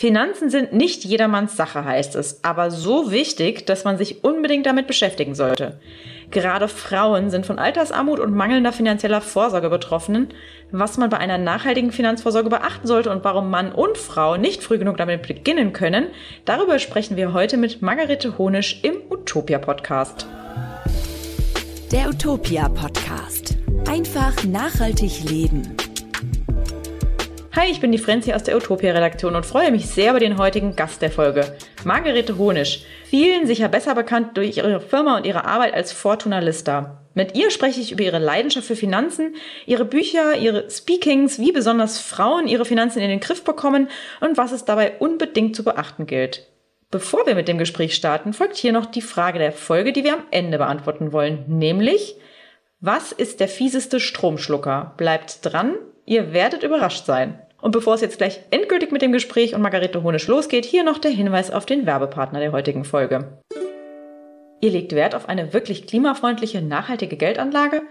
Finanzen sind nicht jedermanns Sache, heißt es, aber so wichtig, dass man sich unbedingt damit beschäftigen sollte. Gerade Frauen sind von Altersarmut und mangelnder finanzieller Vorsorge betroffen, was man bei einer nachhaltigen Finanzvorsorge beachten sollte und warum Mann und Frau nicht früh genug damit beginnen können, darüber sprechen wir heute mit Margarete Honisch im Utopia Podcast. Der Utopia Podcast. Einfach nachhaltig leben. Hi, ich bin die Frenzi aus der Utopia-Redaktion und freue mich sehr über den heutigen Gast der Folge, Margarete Honisch. Vielen sicher besser bekannt durch ihre Firma und ihre Arbeit als Fortuna Lista. Mit ihr spreche ich über ihre Leidenschaft für Finanzen, ihre Bücher, ihre Speakings, wie besonders Frauen ihre Finanzen in den Griff bekommen und was es dabei unbedingt zu beachten gilt. Bevor wir mit dem Gespräch starten, folgt hier noch die Frage der Folge, die wir am Ende beantworten wollen, nämlich, was ist der fieseste Stromschlucker? Bleibt dran, Ihr werdet überrascht sein. Und bevor es jetzt gleich endgültig mit dem Gespräch und Margarete Honisch losgeht, hier noch der Hinweis auf den Werbepartner der heutigen Folge. Ihr legt Wert auf eine wirklich klimafreundliche, nachhaltige Geldanlage?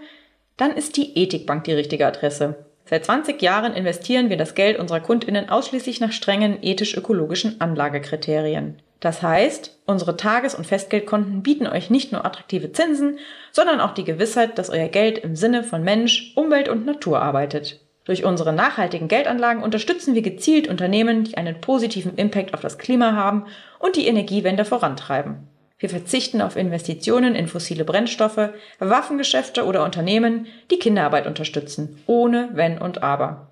Dann ist die Ethikbank die richtige Adresse. Seit 20 Jahren investieren wir das Geld unserer Kundinnen ausschließlich nach strengen ethisch-ökologischen Anlagekriterien. Das heißt, unsere Tages- und Festgeldkonten bieten euch nicht nur attraktive Zinsen, sondern auch die Gewissheit, dass euer Geld im Sinne von Mensch, Umwelt und Natur arbeitet. Durch unsere nachhaltigen Geldanlagen unterstützen wir gezielt Unternehmen, die einen positiven Impact auf das Klima haben und die Energiewende vorantreiben. Wir verzichten auf Investitionen in fossile Brennstoffe, Waffengeschäfte oder Unternehmen, die Kinderarbeit unterstützen, ohne Wenn und Aber.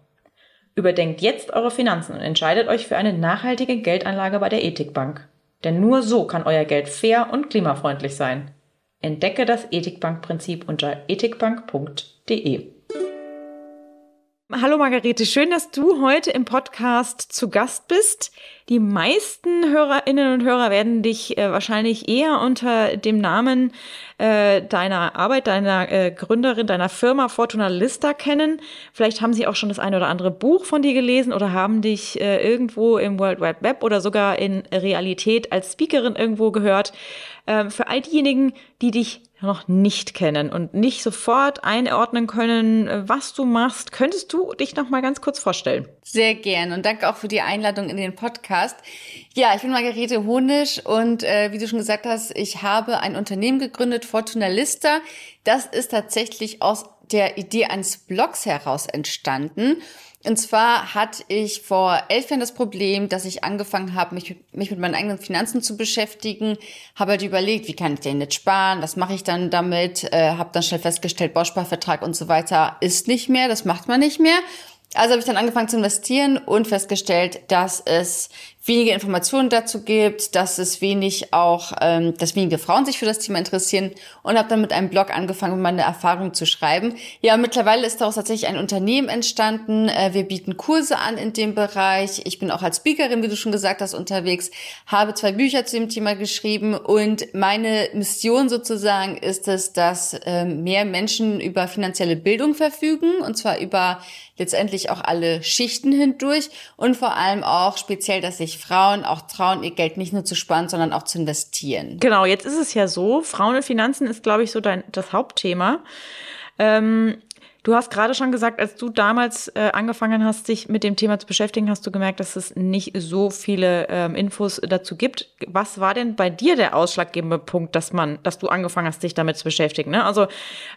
Überdenkt jetzt eure Finanzen und entscheidet euch für eine nachhaltige Geldanlage bei der Ethikbank. Denn nur so kann euer Geld fair und klimafreundlich sein. Entdecke das Ethikbankprinzip unter ethikbank.de. Hallo Margarete, schön, dass du heute im Podcast zu Gast bist. Die meisten Hörerinnen und Hörer werden dich äh, wahrscheinlich eher unter dem Namen äh, deiner Arbeit, deiner äh, Gründerin, deiner Firma Fortuna Lista kennen. Vielleicht haben sie auch schon das eine oder andere Buch von dir gelesen oder haben dich äh, irgendwo im World Wide Web oder sogar in Realität als Speakerin irgendwo gehört. Ähm, für all diejenigen, die dich noch nicht kennen und nicht sofort einordnen können, äh, was du machst, könntest du dich noch mal ganz kurz vorstellen? Sehr gern und danke auch für die Einladung in den Podcast. Ja, ich bin Margarete Honisch und äh, wie du schon gesagt hast, ich habe ein Unternehmen gegründet, Fortuna Lista. Das ist tatsächlich aus der Idee eines Blogs heraus entstanden. Und zwar hatte ich vor elf Jahren das Problem, dass ich angefangen habe, mich, mich mit meinen eigenen Finanzen zu beschäftigen, habe halt überlegt, wie kann ich denn jetzt sparen, was mache ich dann damit, äh, habe dann schnell festgestellt, Bausparvertrag und so weiter ist nicht mehr, das macht man nicht mehr. Also habe ich dann angefangen zu investieren und festgestellt, dass es wenige Informationen dazu gibt, dass es wenig auch, ähm, dass wenige Frauen sich für das Thema interessieren und habe dann mit einem Blog angefangen, meine Erfahrungen zu schreiben. Ja, mittlerweile ist daraus tatsächlich ein Unternehmen entstanden. Äh, wir bieten Kurse an in dem Bereich. Ich bin auch als Speakerin, wie du schon gesagt hast, unterwegs, habe zwei Bücher zu dem Thema geschrieben und meine Mission sozusagen ist es, dass äh, mehr Menschen über finanzielle Bildung verfügen und zwar über letztendlich auch alle Schichten hindurch und vor allem auch speziell, dass sich Frauen auch trauen, ihr Geld nicht nur zu sparen, sondern auch zu investieren. Genau, jetzt ist es ja so, Frauen und Finanzen ist, glaube ich, so dein, das Hauptthema. Ähm, Du hast gerade schon gesagt, als du damals äh, angefangen hast, dich mit dem Thema zu beschäftigen, hast du gemerkt, dass es nicht so viele ähm, Infos dazu gibt. Was war denn bei dir der ausschlaggebende Punkt, dass man, dass du angefangen hast, dich damit zu beschäftigen? Ne? Also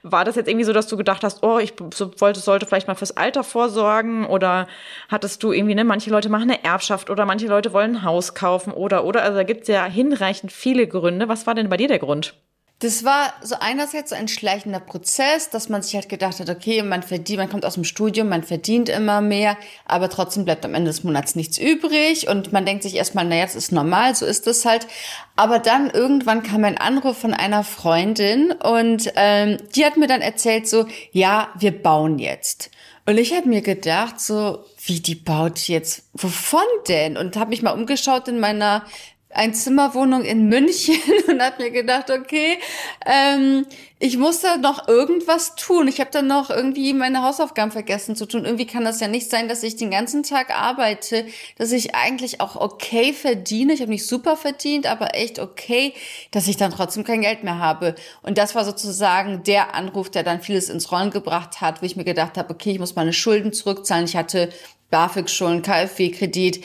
war das jetzt irgendwie so, dass du gedacht hast, oh, ich so, wollte, sollte vielleicht mal fürs Alter vorsorgen oder hattest du irgendwie, ne, manche Leute machen eine Erbschaft oder manche Leute wollen ein Haus kaufen oder oder also da gibt es ja hinreichend viele Gründe. Was war denn bei dir der Grund? Das war so einerseits so ein schleichender Prozess, dass man sich halt gedacht hat, okay, man verdient, man kommt aus dem Studium, man verdient immer mehr, aber trotzdem bleibt am Ende des Monats nichts übrig und man denkt sich erstmal, naja, das ist normal, so ist das halt. Aber dann irgendwann kam ein Anruf von einer Freundin und ähm, die hat mir dann erzählt so, ja, wir bauen jetzt. Und ich habe mir gedacht, so, wie die baut jetzt, wovon denn? Und habe mich mal umgeschaut in meiner Einzimmerwohnung in München und habe mir gedacht, okay, ähm, ich muss da noch irgendwas tun. Ich habe dann noch irgendwie meine Hausaufgaben vergessen zu tun. Irgendwie kann das ja nicht sein, dass ich den ganzen Tag arbeite, dass ich eigentlich auch okay verdiene. Ich habe nicht super verdient, aber echt okay, dass ich dann trotzdem kein Geld mehr habe. Und das war sozusagen der Anruf, der dann vieles ins Rollen gebracht hat, wo ich mir gedacht habe, okay, ich muss meine Schulden zurückzahlen. Ich hatte BAföG-Schulden, KfW-Kredit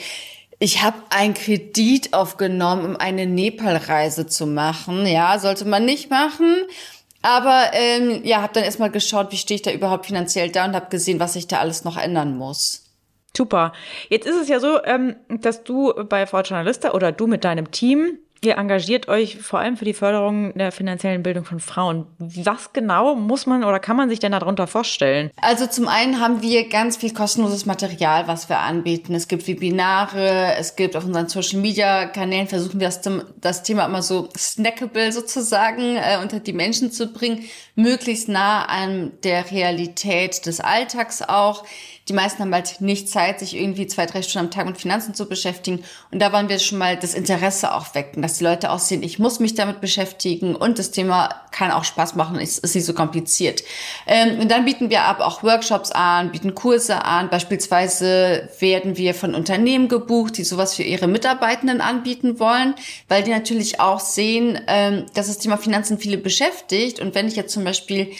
Ich habe einen Kredit aufgenommen, um eine Nepal-Reise zu machen. Ja, sollte man nicht machen. Aber ähm, ja, habe dann erstmal geschaut, wie stehe ich da überhaupt finanziell da und habe gesehen, was ich da alles noch ändern muss. Super. Jetzt ist es ja so, ähm, dass du bei Fortuna Lista oder du mit deinem Team Ihr engagiert euch vor allem für die Förderung der finanziellen Bildung von Frauen. Was genau muss man oder kann man sich denn darunter vorstellen? Also zum einen haben wir ganz viel kostenloses Material, was wir anbieten. Es gibt Webinare, es gibt auf unseren Social Media Kanälen versuchen wir das, das Thema immer so snackable sozusagen äh, unter die Menschen zu bringen, möglichst nah an der Realität des Alltags auch die meisten haben halt nicht Zeit, sich irgendwie zwei, drei Stunden am Tag mit Finanzen zu beschäftigen. Und da wollen wir schon mal das Interesse auch wecken, dass die Leute auch sehen, ich muss mich damit beschäftigen und das Thema kann auch Spaß machen, es ist nicht so kompliziert. Ähm, und dann bieten wir ab auch Workshops an, bieten Kurse an. Beispielsweise werden wir von Unternehmen gebucht, die sowas für ihre Mitarbeitenden anbieten wollen, weil die natürlich auch sehen, ähm, dass das Thema Finanzen viele beschäftigt. Und wenn ich jetzt zum Beispiel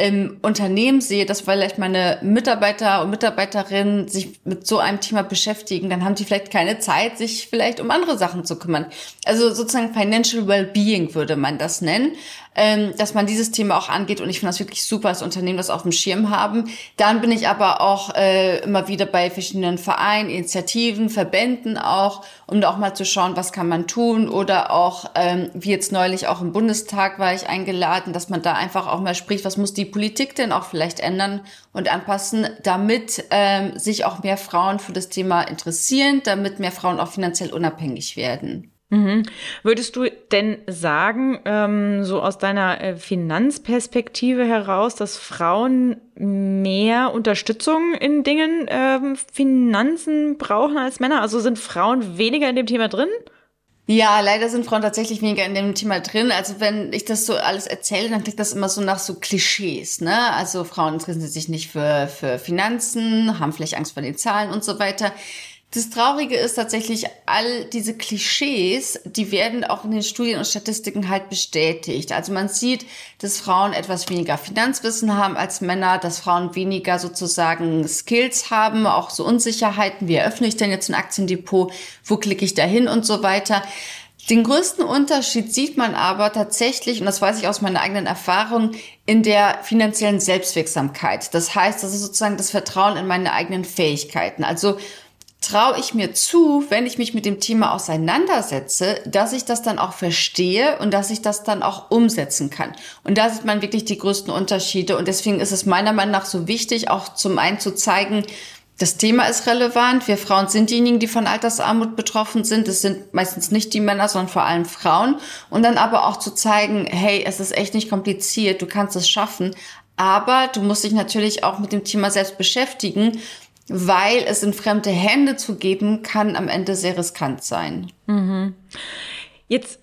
im Unternehmen sehe, dass vielleicht meine Mitarbeiter und Mitarbeiterinnen sich mit so einem Thema beschäftigen, dann haben die vielleicht keine Zeit, sich vielleicht um andere Sachen zu kümmern. Also sozusagen Financial Wellbeing würde man das nennen ähm, dass man dieses Thema auch angeht. Und ich finde das wirklich super, dass Unternehmen das auf dem Schirm haben. Dann bin ich aber auch äh, immer wieder bei verschiedenen Vereinen, Initiativen, Verbänden auch, um da auch mal zu schauen, was kann man tun. Oder auch, ähm, wie jetzt neulich auch im Bundestag war ich eingeladen, dass man da einfach auch mal spricht, was muss die Politik denn auch vielleicht ändern und anpassen, damit ähm, sich auch mehr Frauen für das Thema interessieren, damit mehr Frauen auch finanziell unabhängig werden. Mhm. Würdest du denn sagen, ähm, so aus deiner äh, Finanzperspektive heraus, dass Frauen mehr Unterstützung in Dingen ähm, Finanzen brauchen als Männer? Also sind Frauen weniger in dem Thema drin? Ja, leider sind Frauen tatsächlich weniger in dem Thema drin. Also wenn ich das so alles erzähle, dann klingt das immer so nach so Klischees, ne? Also Frauen interessieren sich nicht für, für Finanzen, haben vielleicht Angst vor den Zahlen und so weiter. Das Traurige ist tatsächlich, all diese Klischees, die werden auch in den Studien und Statistiken halt bestätigt. Also man sieht, dass Frauen etwas weniger Finanzwissen haben als Männer, dass Frauen weniger sozusagen Skills haben, auch so Unsicherheiten, wie eröffne ich denn jetzt ein Aktiendepot, wo klicke ich da hin und so weiter. Den größten Unterschied sieht man aber tatsächlich, und das weiß ich aus meiner eigenen Erfahrung, in der finanziellen Selbstwirksamkeit. Das heißt, das ist sozusagen das Vertrauen in meine eigenen Fähigkeiten. Also traue ich mir zu, wenn ich mich mit dem Thema auseinandersetze, dass ich das dann auch verstehe und dass ich das dann auch umsetzen kann. Und da sieht man wirklich die größten Unterschiede. Und deswegen ist es meiner Meinung nach so wichtig, auch zum einen zu zeigen, das Thema ist relevant. Wir Frauen sind diejenigen, die von Altersarmut betroffen sind. Es sind meistens nicht die Männer, sondern vor allem Frauen. Und dann aber auch zu zeigen, hey, es ist echt nicht kompliziert, du kannst es schaffen. Aber du musst dich natürlich auch mit dem Thema selbst beschäftigen weil es in fremde Hände zu geben, kann am Ende sehr riskant sein. Mhm. Jetzt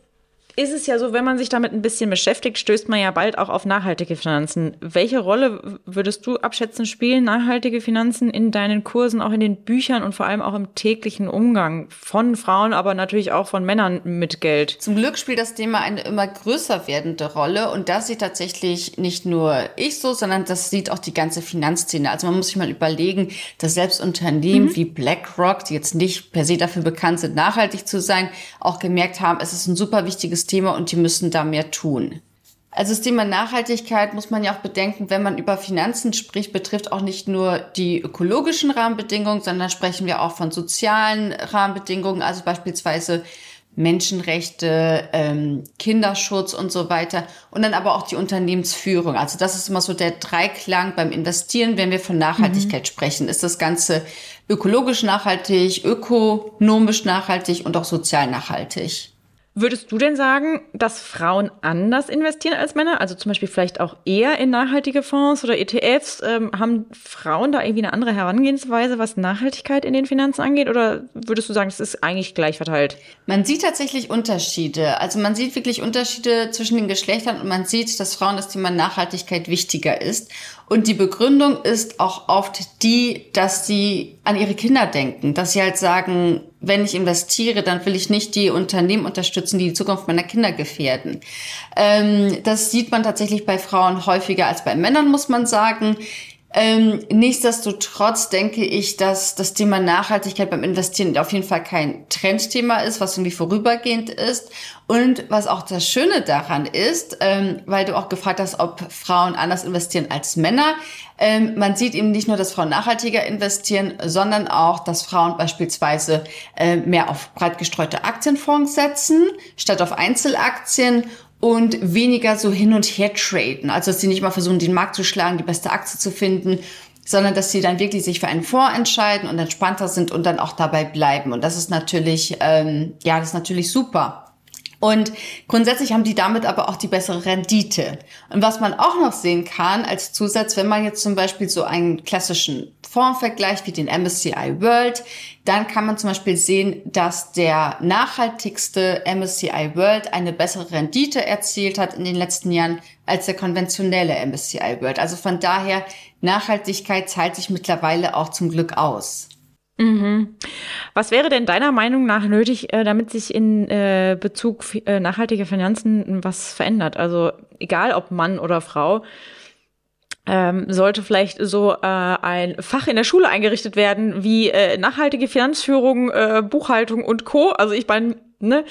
ist es ja so, wenn man sich damit ein bisschen beschäftigt, stößt man ja bald auch auf nachhaltige Finanzen. Welche Rolle würdest du abschätzen spielen nachhaltige Finanzen in deinen Kursen, auch in den Büchern und vor allem auch im täglichen Umgang von Frauen, aber natürlich auch von Männern mit Geld? Zum Glück spielt das Thema eine immer größer werdende Rolle und das sieht tatsächlich nicht nur ich so, sondern das sieht auch die ganze Finanzszene. Also man muss sich mal überlegen, dass selbst Unternehmen mhm. wie BlackRock, die jetzt nicht per se dafür bekannt sind, nachhaltig zu sein, auch gemerkt haben, es ist ein super wichtiges Thema und die müssen da mehr tun. Also das Thema Nachhaltigkeit muss man ja auch bedenken, wenn man über Finanzen spricht, betrifft auch nicht nur die ökologischen Rahmenbedingungen, sondern sprechen wir auch von sozialen Rahmenbedingungen, also beispielsweise Menschenrechte, ähm, Kinderschutz und so weiter. Und dann aber auch die Unternehmensführung. Also das ist immer so der Dreiklang beim Investieren, wenn wir von Nachhaltigkeit mhm. sprechen. Ist das Ganze ökologisch nachhaltig, ökonomisch nachhaltig und auch sozial nachhaltig? Würdest du denn sagen, dass Frauen anders investieren als Männer? Also zum Beispiel vielleicht auch eher in nachhaltige Fonds oder ETFs? Ähm, haben Frauen da irgendwie eine andere Herangehensweise, was Nachhaltigkeit in den Finanzen angeht? Oder würdest du sagen, es ist eigentlich gleich verteilt? Man sieht tatsächlich Unterschiede. Also man sieht wirklich Unterschiede zwischen den Geschlechtern und man sieht, dass Frauen das Thema Nachhaltigkeit wichtiger ist. Und die Begründung ist auch oft die, dass sie an ihre Kinder denken, dass sie halt sagen, wenn ich investiere, dann will ich nicht die Unternehmen unterstützen, die die Zukunft meiner Kinder gefährden. Ähm, das sieht man tatsächlich bei Frauen häufiger als bei Männern, muss man sagen. Ähm, nichtsdestotrotz denke ich, dass das Thema Nachhaltigkeit beim Investieren auf jeden Fall kein Trendthema ist, was irgendwie vorübergehend ist. Und was auch das Schöne daran ist, ähm, weil du auch gefragt hast, ob Frauen anders investieren als Männer. Ähm, man sieht eben nicht nur, dass Frauen nachhaltiger investieren, sondern auch, dass Frauen beispielsweise äh, mehr auf breit gestreute Aktienfonds setzen, statt auf Einzelaktien und weniger so hin und her traden. Also dass sie nicht mal versuchen, den Markt zu schlagen, die beste Aktie zu finden, sondern dass sie dann wirklich sich für einen Fonds entscheiden und entspannter sind und dann auch dabei bleiben. Und das ist natürlich, ähm, ja, das ist natürlich super. Und grundsätzlich haben die damit aber auch die bessere Rendite. Und was man auch noch sehen kann als Zusatz, wenn man jetzt zum Beispiel so einen klassischen Fonds vergleicht wie den MSCI World, dann kann man zum Beispiel sehen, dass der nachhaltigste MSCI World eine bessere Rendite erzielt hat in den letzten Jahren als der konventionelle MSCI World. Also von daher, Nachhaltigkeit zahlt sich mittlerweile auch zum Glück aus. Mhm. Was wäre denn deiner Meinung nach nötig, äh, damit sich in äh, Bezug äh, nachhaltiger Finanzen was verändert? Also egal ob Mann oder Frau, ähm, sollte vielleicht so ein Fach in der Schule eingerichtet werden wie nachhaltige Finanzführung, Buchhaltung und Co. Also ich meine, ne,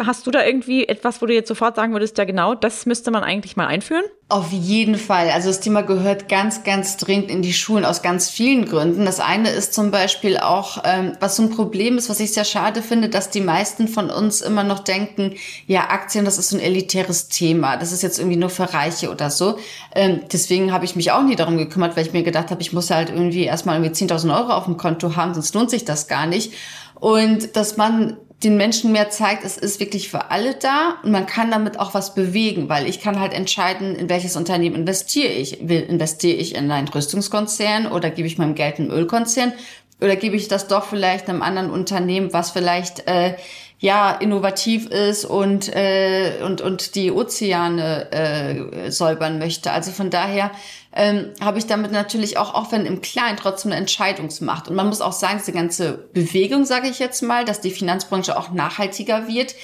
Hast du da irgendwie etwas, wo du jetzt sofort sagen würdest, ja genau, das müsste man eigentlich mal einführen? Auf jeden Fall. Also das Thema gehört ganz, ganz dringend in die Schulen aus ganz vielen Gründen. Das eine ist zum Beispiel auch, ähm, was so ein Problem ist, was ich sehr schade finde, dass die meisten von uns immer noch denken, ja, Aktien, das ist so ein elitäres Thema. Das ist jetzt irgendwie nur für Reiche oder so. Ähm, deswegen habe ich mich auch nie darum gekümmert, weil ich mir gedacht habe, ich muss halt irgendwie erstmal irgendwie 10.000 Euro auf dem Konto haben, sonst lohnt sich das gar nicht. Und dass man den Menschen mehr zeigt, es ist wirklich für alle da und man kann damit auch was bewegen, weil ich kann halt entscheiden, in welches Unternehmen investiere ich. Investiere ich in einen Rüstungskonzern oder gebe ich meinem Geld einen Ölkonzern oder gebe ich das doch vielleicht einem anderen Unternehmen, was vielleicht äh, ja innovativ ist und äh, und und die Ozeane äh, säubern möchte. Also von daher ähm, habe ich damit natürlich auch, auch wenn im Kleinen, trotzdem eine Entscheidungsmacht. Und man muss auch sagen, diese ganze Bewegung, sage ich jetzt mal, dass die Finanzbranche auch nachhaltiger wird,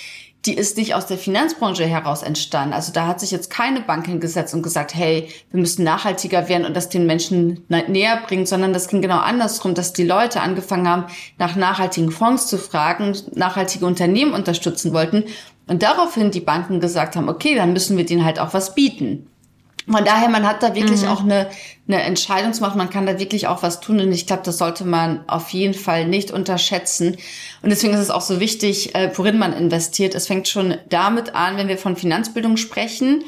die ist nicht aus der Finanzbranche heraus entstanden. Also da hat sich jetzt keine Bank hingesetzt und gesagt, hey, wir müssen nachhaltiger werden und das den Menschen näher bringen, sondern das ging genau andersrum, dass die Leute angefangen haben, nach nachhaltigen Fonds zu fragen, nachhaltige Unternehmen unterstützen wollten und daraufhin die Banken gesagt haben, okay, dann müssen wir denen halt auch was bieten. Von daher, man hat da wirklich mhm. auch eine, eine Entscheidungsmacht, man kann da wirklich auch was tun und ich glaube, das sollte man auf jeden Fall nicht unterschätzen. Und deswegen ist es auch so wichtig, äh, worin man investiert. Es fängt schon damit an, wenn wir von Finanzbildung sprechen,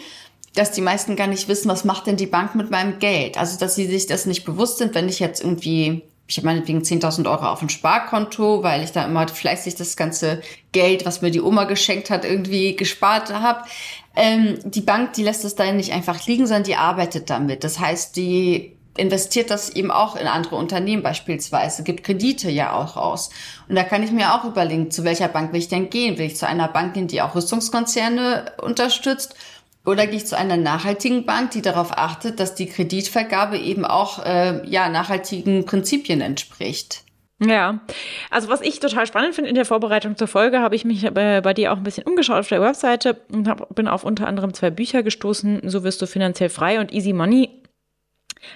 dass die meisten gar nicht wissen, was macht denn die Bank mit meinem Geld. Also, dass sie sich das nicht bewusst sind, wenn ich jetzt irgendwie ich habe meinetwegen 10.000 Euro auf ein Sparkonto, weil ich da immer fleißig das ganze Geld, was mir die Oma geschenkt hat, irgendwie gespart habe. Ähm, die Bank, die lässt es da nicht einfach liegen, sondern die arbeitet damit. Das heißt, die investiert das eben auch in andere Unternehmen beispielsweise, gibt Kredite ja auch aus. Und da kann ich mir auch überlegen, zu welcher Bank will ich denn gehen? Will ich zu einer Bank gehen, die auch Rüstungskonzerne unterstützt? Oder gehe ich zu einer nachhaltigen Bank, die darauf achtet, dass die Kreditvergabe eben auch äh, ja, nachhaltigen Prinzipien entspricht? Ja, also was ich total spannend finde in der Vorbereitung zur Folge, habe ich mich bei, bei, dir auch ein bisschen umgeschaut auf der Webseite und hab, bin auf unter anderem zwei Bücher gestoßen, So wirst du finanziell frei und Easy Money.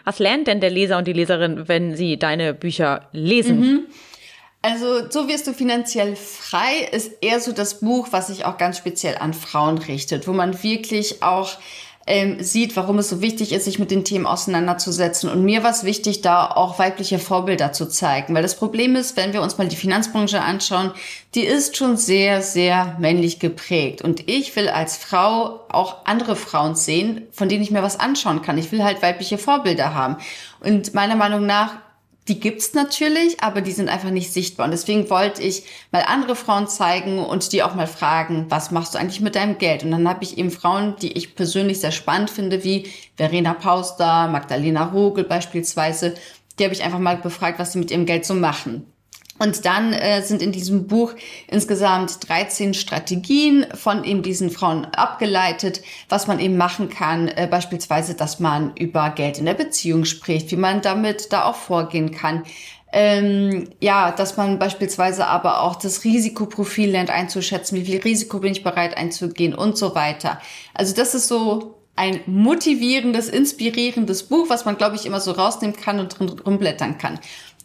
Was lernt denn der Leser und die Leserin, wenn sie deine Bücher lesen? Mhm. Also so wirst du finanziell frei ist eher so das Buch, was sich auch ganz speziell an Frauen richtet, wo man wirklich auch ähm, sieht, warum es so wichtig ist, sich mit den Themen auseinanderzusetzen. Und mir war es wichtig, da auch weibliche Vorbilder zu zeigen. Weil das Problem ist, wenn wir uns mal die Finanzbranche anschauen, die ist schon sehr, sehr männlich geprägt. Und ich will als Frau auch andere Frauen sehen, von denen ich mir was anschauen kann. Ich will halt weibliche Vorbilder haben. Und meiner Meinung nach die gibt's natürlich, aber die sind einfach nicht sichtbar. Und deswegen wollte ich mal andere Frauen zeigen und die auch mal fragen, was machst du eigentlich mit deinem Geld? Und dann habe ich eben Frauen, die ich persönlich sehr spannend finde, wie Verena Pauster, Magdalena Rogel beispielsweise. Die habe ich einfach mal befragt, was sie mit ihrem Geld so machen. Und dann äh, sind in diesem Buch insgesamt 13 Strategien von eben diesen Frauen abgeleitet, was man eben machen kann. Äh, beispielsweise, dass man über Geld in der Beziehung spricht, wie man damit da auch vorgehen kann. Ähm, ja, dass man beispielsweise aber auch das Risikoprofil lernt einzuschätzen, wie viel Risiko bin ich bereit einzugehen und so weiter. Also das ist so ein motivierendes, inspirierendes Buch, was man, glaube ich, immer so rausnehmen kann und drin rumblättern kann.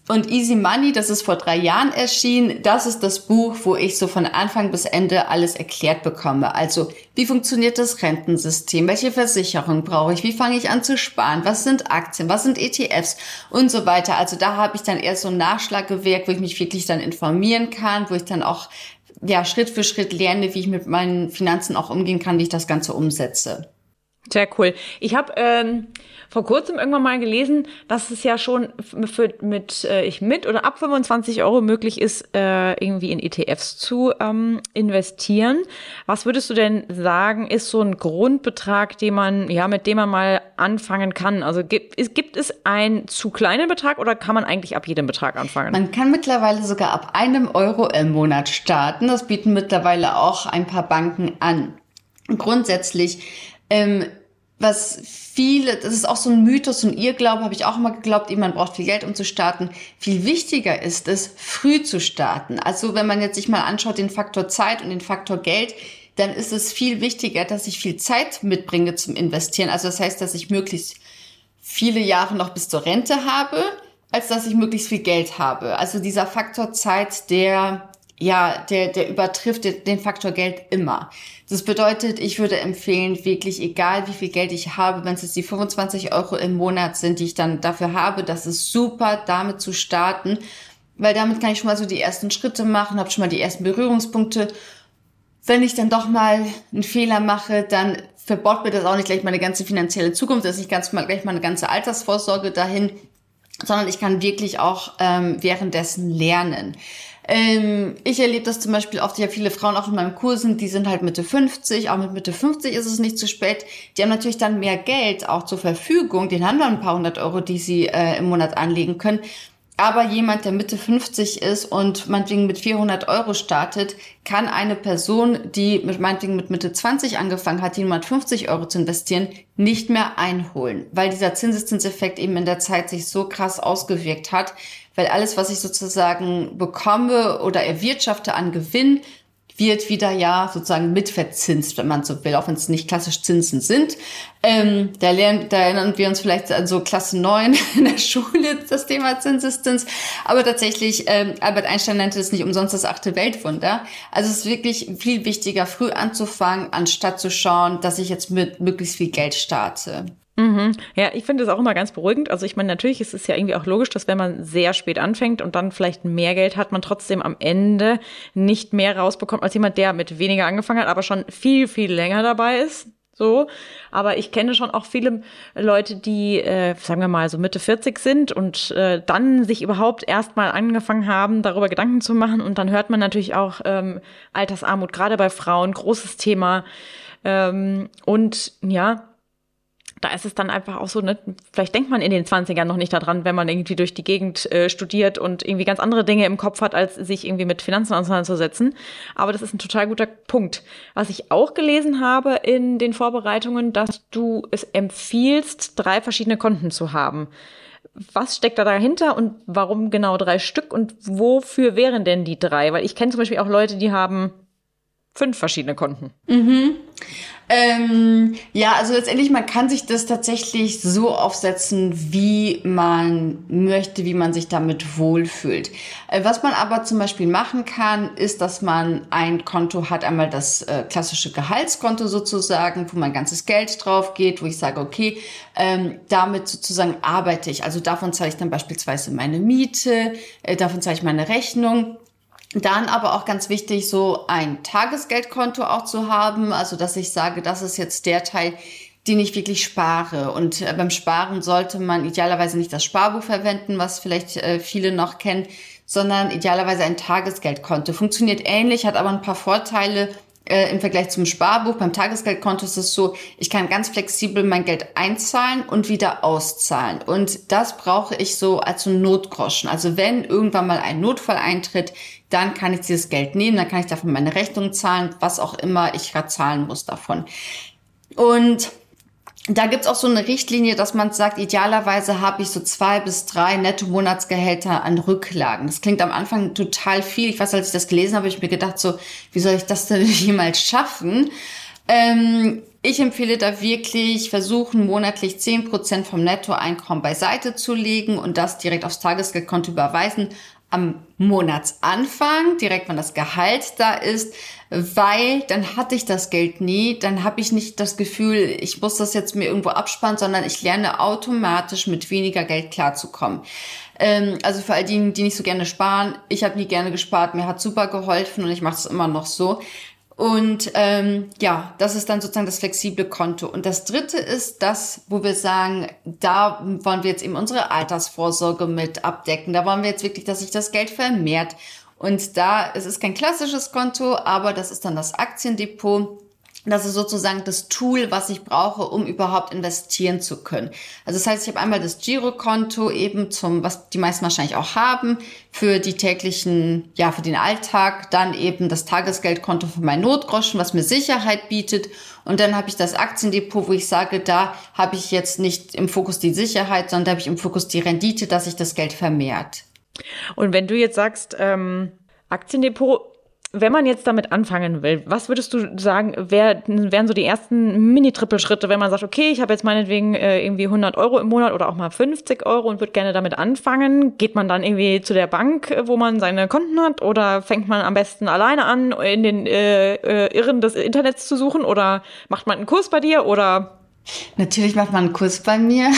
Und Easy Money, das ist vor drei Jahren erschienen, das ist das Buch, wo ich so von Anfang bis Ende alles erklärt bekomme. Also, wie funktioniert das Rentensystem? Welche Versicherung brauche ich? Wie fange ich an zu sparen? Was sind Aktien? Was sind ETFs? Und so weiter. Also da habe ich dann erst so ein Nachschlaggewerk, wo ich mich wirklich dann informieren kann, wo ich dann auch ja, Schritt für Schritt lerne, wie ich mit meinen Finanzen auch umgehen kann, wie ich das Ganze umsetze. Sehr cool. Ich habe ähm, vor kurzem irgendwann mal gelesen, dass es ja schon für, mit äh, ich mit oder ab 25 Euro möglich ist, äh, irgendwie in ETFs zu ähm, investieren. Was würdest du denn sagen, ist so ein Grundbetrag, den man ja mit dem man mal anfangen kann? Also gibt, ist, gibt es einen zu kleinen Betrag oder kann man eigentlich ab jedem Betrag anfangen? Man kann mittlerweile sogar ab einem Euro im Monat starten. Das bieten mittlerweile auch ein paar Banken an. Grundsätzlich ähm, was viele, das ist auch so ein Mythos und Irrglaube, habe ich auch immer geglaubt, man braucht viel Geld, um zu starten. Viel wichtiger ist es, früh zu starten. Also wenn man jetzt sich mal anschaut, den Faktor Zeit und den Faktor Geld, dann ist es viel wichtiger, dass ich viel Zeit mitbringe zum Investieren. Also das heißt, dass ich möglichst viele Jahre noch bis zur Rente habe, als dass ich möglichst viel Geld habe. Also dieser Faktor Zeit, der ja, der, der übertrifft den Faktor Geld immer. Das bedeutet, ich würde empfehlen, wirklich egal wie viel Geld ich habe, wenn es jetzt die 25 Euro im Monat sind, die ich dann dafür habe, das ist super, damit zu starten, weil damit kann ich schon mal so die ersten Schritte machen, habe schon mal die ersten Berührungspunkte. Wenn ich dann doch mal einen Fehler mache, dann verbaut mir das auch nicht gleich meine ganze finanzielle Zukunft, dass ich ganz mal gleich meine ganze Altersvorsorge dahin, sondern ich kann wirklich auch ähm, währenddessen lernen. Ähm, ich erlebe das zum Beispiel oft, ja viele Frauen auch in meinem Kurs sind, die sind halt Mitte 50, auch mit Mitte 50 ist es nicht zu spät. Die haben natürlich dann mehr Geld auch zur Verfügung, den haben dann ein paar hundert Euro, die sie äh, im Monat anlegen können. Aber jemand, der Mitte 50 ist und meinetwegen mit 400 Euro startet, kann eine Person, die mit meinetwegen mit Mitte 20 angefangen hat, die 150 Euro zu investieren, nicht mehr einholen, weil dieser Zinseszinseffekt eben in der Zeit sich so krass ausgewirkt hat, weil alles, was ich sozusagen bekomme oder erwirtschafte an Gewinn, wird wieder ja sozusagen mitverzinst, wenn man so will, auch wenn es nicht klassisch Zinsen sind. Ähm, da, lernen, da erinnern wir uns vielleicht an so Klasse 9 in der Schule, das Thema Zinseszins. Aber tatsächlich, ähm, Albert Einstein nannte es nicht umsonst das achte Weltwunder. Also es ist wirklich viel wichtiger, früh anzufangen, anstatt zu schauen, dass ich jetzt mit möglichst viel Geld starte. Mhm. Ja, ich finde es auch immer ganz beruhigend. Also ich meine, natürlich ist es ja irgendwie auch logisch, dass wenn man sehr spät anfängt und dann vielleicht mehr Geld hat, man trotzdem am Ende nicht mehr rausbekommt als jemand, der mit weniger angefangen hat, aber schon viel, viel länger dabei ist. So, aber ich kenne schon auch viele Leute, die, äh, sagen wir mal, so Mitte 40 sind und äh, dann sich überhaupt erstmal angefangen haben, darüber Gedanken zu machen. Und dann hört man natürlich auch ähm, Altersarmut, gerade bei Frauen, großes Thema. Ähm, und ja, da ist es dann einfach auch so, ne, vielleicht denkt man in den 20ern noch nicht daran, wenn man irgendwie durch die Gegend äh, studiert und irgendwie ganz andere Dinge im Kopf hat, als sich irgendwie mit Finanzen auseinanderzusetzen. Aber das ist ein total guter Punkt. Was ich auch gelesen habe in den Vorbereitungen, dass du es empfiehlst, drei verschiedene Konten zu haben. Was steckt da dahinter und warum genau drei Stück und wofür wären denn die drei? Weil ich kenne zum Beispiel auch Leute, die haben fünf verschiedene Konten. Mhm. Ähm, ja, also letztendlich, man kann sich das tatsächlich so aufsetzen, wie man möchte, wie man sich damit wohlfühlt. Äh, was man aber zum Beispiel machen kann, ist, dass man ein Konto hat, einmal das äh, klassische Gehaltskonto sozusagen, wo mein ganzes Geld drauf geht, wo ich sage, okay, ähm, damit sozusagen arbeite ich. Also davon zahle ich dann beispielsweise meine Miete, äh, davon zahle ich meine Rechnung. Dann aber auch ganz wichtig, so ein Tagesgeldkonto auch zu haben. Also, dass ich sage, das ist jetzt der Teil, den ich wirklich spare. Und äh, beim Sparen sollte man idealerweise nicht das Sparbuch verwenden, was vielleicht äh, viele noch kennen, sondern idealerweise ein Tagesgeldkonto. Funktioniert ähnlich, hat aber ein paar Vorteile äh, im Vergleich zum Sparbuch. Beim Tagesgeldkonto ist es so, ich kann ganz flexibel mein Geld einzahlen und wieder auszahlen. Und das brauche ich so als so Notgroschen. Also wenn irgendwann mal ein Notfall eintritt, dann kann ich dieses Geld nehmen, dann kann ich davon meine Rechnung zahlen, was auch immer ich gerade zahlen muss davon. Und da gibt's auch so eine Richtlinie, dass man sagt, idealerweise habe ich so zwei bis drei Netto-Monatsgehälter an Rücklagen. Das klingt am Anfang total viel. Ich weiß, als ich das gelesen habe, habe ich mir gedacht, so, wie soll ich das denn jemals schaffen? Ähm, ich empfehle da wirklich versuchen, monatlich zehn Prozent vom Nettoeinkommen beiseite zu legen und das direkt aufs Tagesgeldkonto überweisen am Monatsanfang, direkt wenn das Gehalt da ist, weil dann hatte ich das Geld nie, dann habe ich nicht das Gefühl, ich muss das jetzt mir irgendwo absparen, sondern ich lerne automatisch mit weniger Geld klarzukommen. Ähm, also für all die, die nicht so gerne sparen, ich habe nie gerne gespart, mir hat super geholfen und ich mache es immer noch so. Und ähm, ja, das ist dann sozusagen das flexible Konto. Und das Dritte ist das, wo wir sagen, da wollen wir jetzt eben unsere Altersvorsorge mit abdecken. Da wollen wir jetzt wirklich, dass sich das Geld vermehrt. Und da es ist kein klassisches Konto, aber das ist dann das Aktiendepot. Das ist sozusagen das Tool, was ich brauche, um überhaupt investieren zu können. Also das heißt, ich habe einmal das Girokonto eben zum, was die meisten wahrscheinlich auch haben, für die täglichen, ja, für den Alltag, dann eben das Tagesgeldkonto für mein Notgroschen, was mir Sicherheit bietet. Und dann habe ich das Aktiendepot, wo ich sage, da habe ich jetzt nicht im Fokus die Sicherheit, sondern da habe ich im Fokus die Rendite, dass sich das Geld vermehrt. Und wenn du jetzt sagst, ähm, Aktiendepot, wenn man jetzt damit anfangen will, was würdest du sagen, wär, wären so die ersten Mini-Trippelschritte, wenn man sagt, okay, ich habe jetzt meinetwegen äh, irgendwie 100 Euro im Monat oder auch mal 50 Euro und würde gerne damit anfangen? Geht man dann irgendwie zu der Bank, wo man seine Konten hat oder fängt man am besten alleine an, in den äh, äh, Irren des Internets zu suchen oder macht man einen Kurs bei dir oder Natürlich macht man einen Kurs bei mir.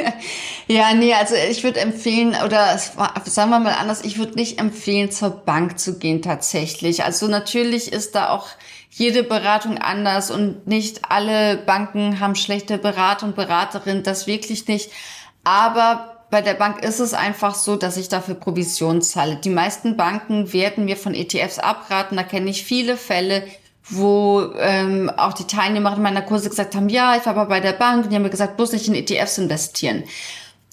ja, nee, also ich würde empfehlen, oder sagen wir mal anders, ich würde nicht empfehlen, zur Bank zu gehen tatsächlich. Also natürlich ist da auch jede Beratung anders und nicht alle Banken haben schlechte Berater und Beraterinnen, das wirklich nicht. Aber bei der Bank ist es einfach so, dass ich dafür Provision zahle. Die meisten Banken werden mir von ETFs abraten. Da kenne ich viele Fälle, wo ähm, auch die Teilnehmer meiner Kurse gesagt haben, ja, ich war aber bei der Bank und die haben mir gesagt, bloß nicht in ETFs investieren.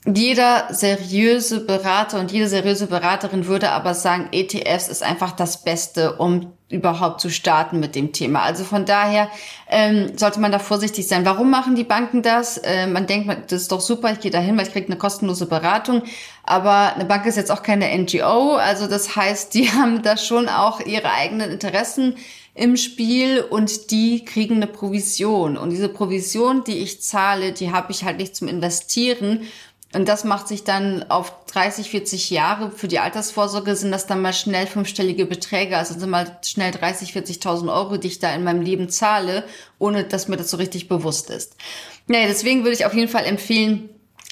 Jeder seriöse Berater und jede seriöse Beraterin würde aber sagen, ETFs ist einfach das Beste, um überhaupt zu starten mit dem Thema. Also von daher ähm, sollte man da vorsichtig sein. Warum machen die Banken das? Äh, man denkt, das ist doch super, ich gehe da hin, weil ich kriege eine kostenlose Beratung. Aber eine Bank ist jetzt auch keine NGO. Also das heißt, die haben da schon auch ihre eigenen Interessen im Spiel und die kriegen eine Provision. Und diese Provision, die ich zahle, die habe ich halt nicht zum Investieren. Und das macht sich dann auf 30, 40 Jahre. Für die Altersvorsorge sind das dann mal schnell fünfstellige Beträge, also sind mal schnell 30, 40.000 Euro, die ich da in meinem Leben zahle, ohne dass mir das so richtig bewusst ist. Naja, deswegen würde ich auf jeden Fall empfehlen,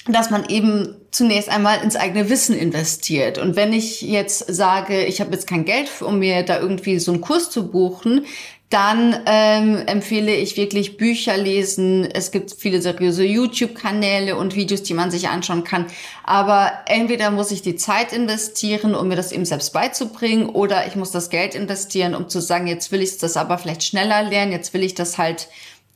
dass man eben zunächst einmal ins eigene Wissen investiert. Und wenn ich jetzt sage, ich habe jetzt kein Geld, um mir da irgendwie so einen Kurs zu buchen, dann ähm, empfehle ich wirklich Bücher lesen. Es gibt viele seriöse YouTube-Kanäle und Videos, die man sich anschauen kann. Aber entweder muss ich die Zeit investieren, um mir das eben selbst beizubringen, oder ich muss das Geld investieren, um zu sagen, jetzt will ich das aber vielleicht schneller lernen, jetzt will ich das halt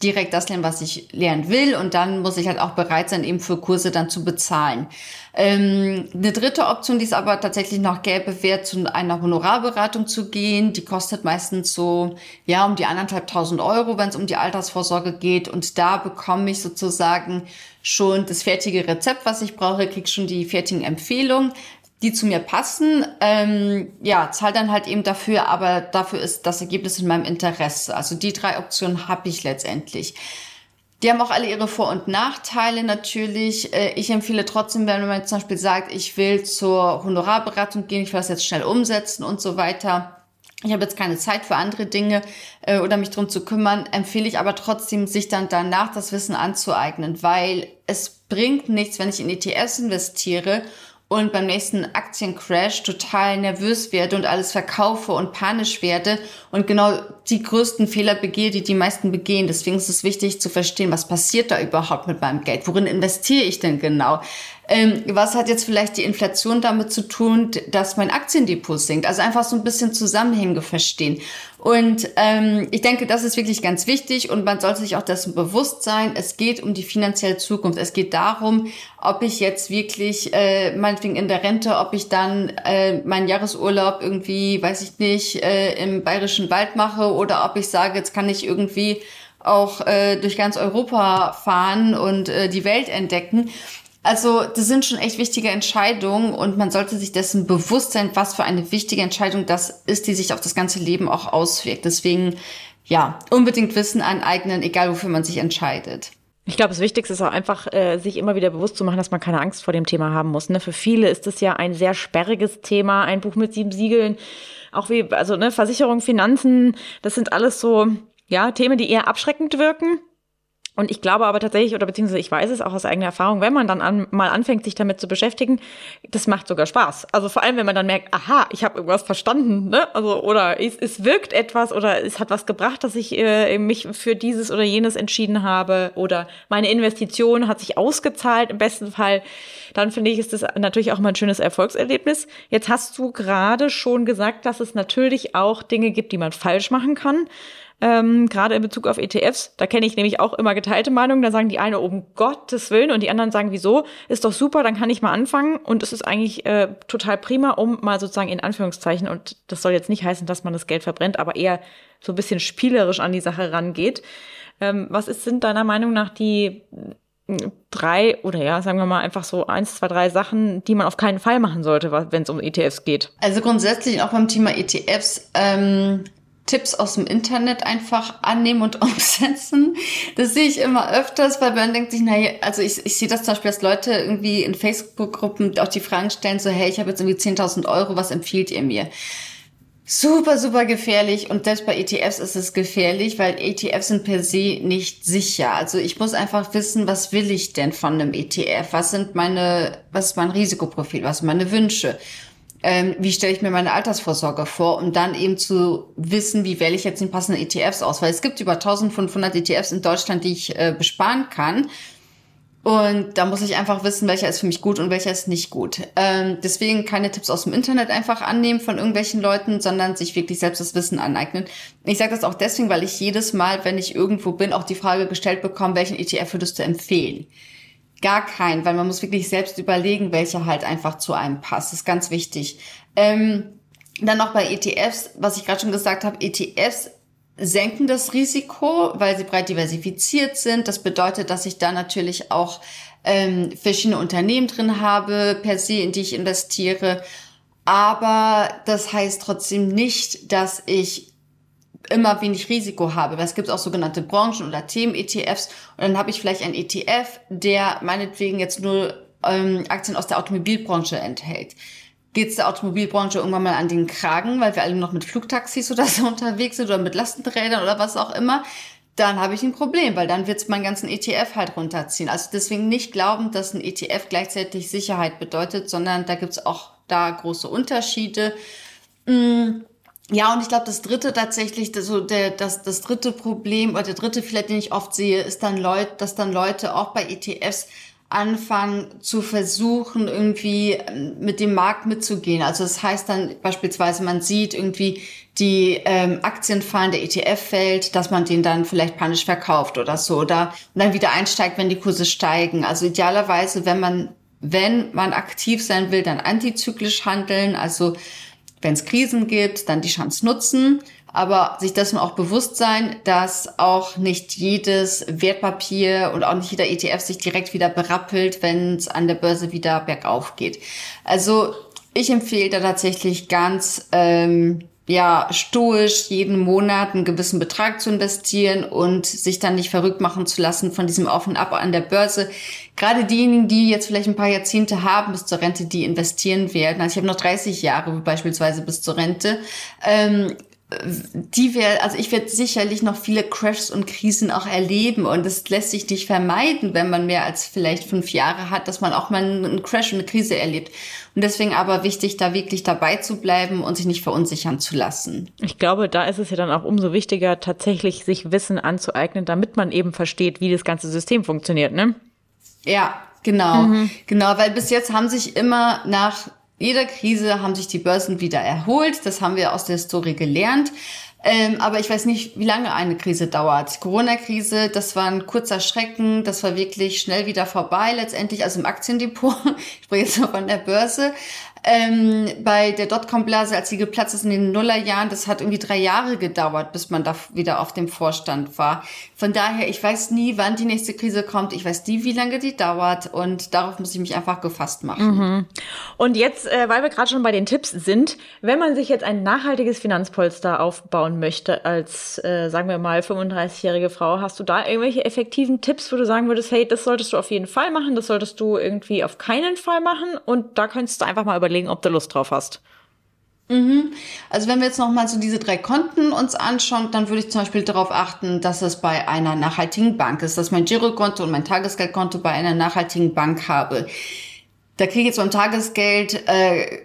direkt das lernen, was ich lernen will. Und dann muss ich halt auch bereit sein, eben für Kurse dann zu bezahlen. Ähm, eine dritte Option, die es aber tatsächlich noch gäbe, wäre zu einer Honorarberatung zu gehen. Die kostet meistens so, ja, um die anderthalbtausend Euro, wenn es um die Altersvorsorge geht. Und da bekomme ich sozusagen schon das fertige Rezept, was ich brauche, krieg schon die fertigen Empfehlungen die zu mir passen. Ähm, ja, zahl dann halt eben dafür, aber dafür ist das Ergebnis in meinem Interesse. Also die drei Optionen habe ich letztendlich. Die haben auch alle ihre Vor- und Nachteile natürlich. Äh, ich empfehle trotzdem, wenn man zum Beispiel sagt, ich will zur Honorarberatung gehen, ich will das jetzt schnell umsetzen und so weiter. Ich habe jetzt keine Zeit für andere Dinge äh, oder mich drum zu kümmern, empfehle ich aber trotzdem, sich dann danach das Wissen anzueignen, weil es bringt nichts, wenn ich in ETFs investiere und beim nächsten Aktiencrash total nervös werde und alles verkaufe und panisch werde und genau die größten Fehler begehe, die die meisten begehen. Deswegen ist es wichtig zu verstehen, was passiert da überhaupt mit meinem Geld? Worin investiere ich denn genau? Ähm, was hat jetzt vielleicht die Inflation damit zu tun, dass mein Aktiendepot sinkt? Also einfach so ein bisschen Zusammenhänge verstehen. Und ähm, ich denke, das ist wirklich ganz wichtig und man sollte sich auch dessen bewusst sein. Es geht um die finanzielle Zukunft. Es geht darum, ob ich jetzt wirklich, äh, meinetwegen in der Rente, ob ich dann äh, meinen Jahresurlaub irgendwie, weiß ich nicht, äh, im bayerischen Wald mache oder ob ich sage, jetzt kann ich irgendwie auch äh, durch ganz Europa fahren und äh, die Welt entdecken. Also das sind schon echt wichtige Entscheidungen und man sollte sich dessen bewusst sein, was für eine wichtige Entscheidung das ist, die sich auf das ganze Leben auch auswirkt. Deswegen ja, unbedingt Wissen aneignen, egal wofür man sich entscheidet. Ich glaube, das Wichtigste ist auch einfach, äh, sich immer wieder bewusst zu machen, dass man keine Angst vor dem Thema haben muss. Ne? Für viele ist es ja ein sehr sperriges Thema, ein Buch mit sieben Siegeln, auch wie, also ne, Versicherung, Finanzen, das sind alles so, ja, Themen, die eher abschreckend wirken. Und ich glaube aber tatsächlich, oder beziehungsweise ich weiß es auch aus eigener Erfahrung, wenn man dann an, mal anfängt, sich damit zu beschäftigen, das macht sogar Spaß. Also vor allem, wenn man dann merkt, aha, ich habe irgendwas verstanden, ne? Also oder es, es wirkt etwas oder es hat was gebracht, dass ich äh, mich für dieses oder jenes entschieden habe oder meine Investition hat sich ausgezahlt im besten Fall. Dann finde ich, ist das natürlich auch mal ein schönes Erfolgserlebnis. Jetzt hast du gerade schon gesagt, dass es natürlich auch Dinge gibt, die man falsch machen kann ähm, gerade in Bezug auf ETFs. Da kenne ich nämlich auch immer geteilte Meinungen. Da sagen die eine, um Gottes Willen, und die anderen sagen, wieso? Ist doch super, dann kann ich mal anfangen. Und es ist eigentlich äh, total prima, um mal sozusagen in Anführungszeichen, und das soll jetzt nicht heißen, dass man das Geld verbrennt, aber eher so ein bisschen spielerisch an die Sache rangeht. Ähm, was ist, sind deiner Meinung nach die drei oder ja, sagen wir mal einfach so eins, zwei, drei Sachen, die man auf keinen Fall machen sollte, wenn es um ETFs geht? Also grundsätzlich auch beim Thema ETFs ähm, Tipps aus dem Internet einfach annehmen und umsetzen. Das sehe ich immer öfters, weil man denkt sich, naja, also ich, ich sehe das zum Beispiel, dass Leute irgendwie in Facebook-Gruppen auch die Fragen stellen, so, hey, ich habe jetzt irgendwie 10.000 Euro, was empfiehlt ihr mir? Super, super gefährlich und selbst bei ETFs ist es gefährlich, weil ETFs sind per se nicht sicher. Also ich muss einfach wissen, was will ich denn von einem ETF? Was sind meine, was ist mein Risikoprofil? Was sind meine Wünsche? Ähm, wie stelle ich mir meine Altersvorsorge vor, um dann eben zu wissen, wie wähle ich jetzt den passenden ETFs aus. Weil es gibt über 1500 ETFs in Deutschland, die ich äh, besparen kann. Und da muss ich einfach wissen, welcher ist für mich gut und welcher ist nicht gut. Ähm, deswegen keine Tipps aus dem Internet einfach annehmen von irgendwelchen Leuten, sondern sich wirklich selbst das Wissen aneignen. Ich sage das auch deswegen, weil ich jedes Mal, wenn ich irgendwo bin, auch die Frage gestellt bekomme, welchen ETF würdest du empfehlen? Gar keinen, weil man muss wirklich selbst überlegen, welcher halt einfach zu einem passt. Das ist ganz wichtig. Ähm, dann noch bei ETFs, was ich gerade schon gesagt habe, ETFs senken das Risiko, weil sie breit diversifiziert sind. Das bedeutet, dass ich da natürlich auch ähm, verschiedene Unternehmen drin habe, per se, in die ich investiere. Aber das heißt trotzdem nicht, dass ich immer wenig Risiko habe. Weil es gibt auch sogenannte Branchen- oder Themen-ETFs und dann habe ich vielleicht einen ETF, der meinetwegen jetzt nur ähm, Aktien aus der Automobilbranche enthält. Geht es der Automobilbranche irgendwann mal an den Kragen, weil wir alle noch mit Flugtaxis oder so unterwegs sind oder mit Lastenrädern oder was auch immer, dann habe ich ein Problem, weil dann wird es meinen ganzen ETF halt runterziehen. Also deswegen nicht glauben, dass ein ETF gleichzeitig Sicherheit bedeutet, sondern da gibt es auch da große Unterschiede. Mmh ja, und ich glaube, das dritte tatsächlich, so der, das, das dritte Problem oder der dritte Fehler, den ich oft sehe, ist dann Leute, dass dann Leute auch bei ETFs anfangen zu versuchen, irgendwie ähm, mit dem Markt mitzugehen. Also das heißt dann beispielsweise, man sieht irgendwie die ähm, Aktien fallen, der ETF fällt, dass man den dann vielleicht panisch verkauft oder so oder und dann wieder einsteigt, wenn die Kurse steigen. Also idealerweise, wenn man wenn man aktiv sein will, dann antizyklisch handeln, also wenn es Krisen gibt, dann die Chance nutzen, aber sich dessen auch bewusst sein, dass auch nicht jedes Wertpapier und auch nicht jeder ETF sich direkt wieder berappelt, wenn es an der Börse wieder bergauf geht. Also ich empfehle da tatsächlich ganz ähm, ja stoisch jeden Monat einen gewissen Betrag zu investieren und sich dann nicht verrückt machen zu lassen von diesem Auf und Ab an der Börse. Gerade diejenigen, die jetzt vielleicht ein paar Jahrzehnte haben bis zur Rente, die investieren werden. Also ich habe noch 30 Jahre beispielsweise bis zur Rente. Ähm, die wär, also ich werde sicherlich noch viele Crashs und Krisen auch erleben und es lässt sich nicht vermeiden, wenn man mehr als vielleicht fünf Jahre hat, dass man auch mal einen Crash und eine Krise erlebt. Und deswegen aber wichtig, da wirklich dabei zu bleiben und sich nicht verunsichern zu lassen. Ich glaube, da ist es ja dann auch umso wichtiger, tatsächlich sich Wissen anzueignen, damit man eben versteht, wie das ganze System funktioniert, ne? Ja, genau. Mhm. Genau, weil bis jetzt haben sich immer nach jeder Krise haben sich die Börsen wieder erholt. Das haben wir aus der Historie gelernt. Ähm, aber ich weiß nicht, wie lange eine Krise dauert. Corona-Krise, das war ein kurzer Schrecken, das war wirklich schnell wieder vorbei letztendlich, also im Aktiendepot, ich spreche jetzt noch von der Börse. Ähm, bei der Dotcom-Blase, als sie geplatzt ist in den Nullerjahren, das hat irgendwie drei Jahre gedauert, bis man da wieder auf dem Vorstand war. Von daher, ich weiß nie, wann die nächste Krise kommt. Ich weiß nie, wie lange die dauert. Und darauf muss ich mich einfach gefasst machen. Mhm. Und jetzt, äh, weil wir gerade schon bei den Tipps sind, wenn man sich jetzt ein nachhaltiges Finanzpolster aufbauen möchte als, äh, sagen wir mal, 35-jährige Frau, hast du da irgendwelche effektiven Tipps, wo du sagen würdest, hey, das solltest du auf jeden Fall machen, das solltest du irgendwie auf keinen Fall machen und da könntest du einfach mal überlegen, ob du Lust drauf hast? Mhm. Also wenn wir jetzt nochmal so diese drei Konten uns anschauen, dann würde ich zum Beispiel darauf achten, dass es bei einer nachhaltigen Bank ist, dass mein Girokonto und mein Tagesgeldkonto bei einer nachhaltigen Bank habe. Da kriege ich jetzt beim Tagesgeld äh,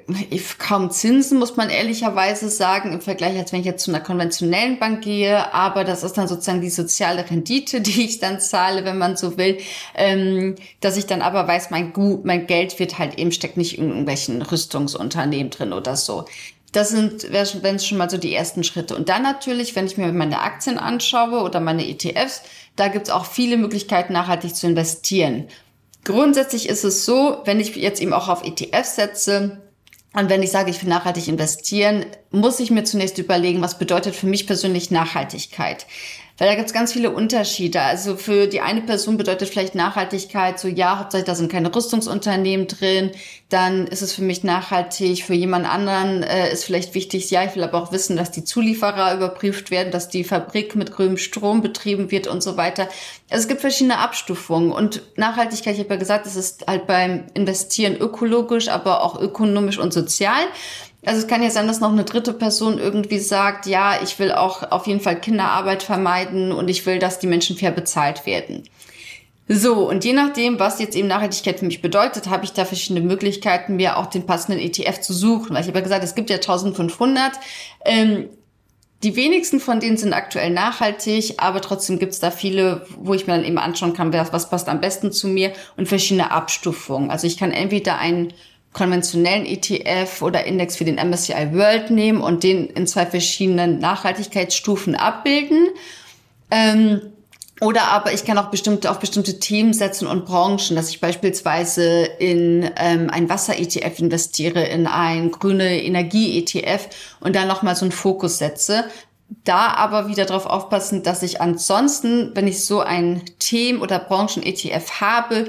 kaum Zinsen, muss man ehrlicherweise sagen, im Vergleich, als wenn ich jetzt zu einer konventionellen Bank gehe. Aber das ist dann sozusagen die soziale Rendite, die ich dann zahle, wenn man so will. Ähm, dass ich dann aber weiß, mein, Gut, mein Geld wird halt eben, steckt nicht in irgendwelchen Rüstungsunternehmen drin oder so. Das sind, wenn es schon mal so die ersten Schritte. Und dann natürlich, wenn ich mir meine Aktien anschaue oder meine ETFs, da gibt es auch viele Möglichkeiten, nachhaltig zu investieren. Grundsätzlich ist es so, wenn ich jetzt eben auch auf ETFs setze, und wenn ich sage, ich will nachhaltig investieren, muss ich mir zunächst überlegen, was bedeutet für mich persönlich Nachhaltigkeit. Weil da gibt es ganz viele Unterschiede. Also für die eine Person bedeutet vielleicht Nachhaltigkeit so, ja, hauptsächlich da sind keine Rüstungsunternehmen drin. Dann ist es für mich nachhaltig. Für jemand anderen äh, ist vielleicht wichtig, ja, ich will aber auch wissen, dass die Zulieferer überprüft werden, dass die Fabrik mit grünem Strom betrieben wird und so weiter. Also es gibt verschiedene Abstufungen. Und Nachhaltigkeit, ich habe ja gesagt, es ist halt beim Investieren ökologisch, aber auch ökonomisch und sozial. Also es kann ja sein, dass noch eine dritte Person irgendwie sagt, ja, ich will auch auf jeden Fall Kinderarbeit vermeiden und ich will, dass die Menschen fair bezahlt werden. So, und je nachdem, was jetzt eben Nachhaltigkeit für mich bedeutet, habe ich da verschiedene Möglichkeiten, mir auch den passenden ETF zu suchen. Weil ich habe ja gesagt, es gibt ja 1500. Ähm, die wenigsten von denen sind aktuell nachhaltig, aber trotzdem gibt es da viele, wo ich mir dann eben anschauen kann, was passt am besten zu mir und verschiedene Abstufungen. Also ich kann entweder einen konventionellen ETF oder Index für den MSCI World nehmen und den in zwei verschiedenen Nachhaltigkeitsstufen abbilden. Ähm, oder aber ich kann auch bestimmte, auf bestimmte Themen setzen und Branchen, dass ich beispielsweise in ähm, ein Wasser-ETF investiere, in ein grüne Energie-ETF und dann nochmal so einen Fokus setze. Da aber wieder darauf aufpassen, dass ich ansonsten, wenn ich so ein Themen- oder Branchen-ETF habe,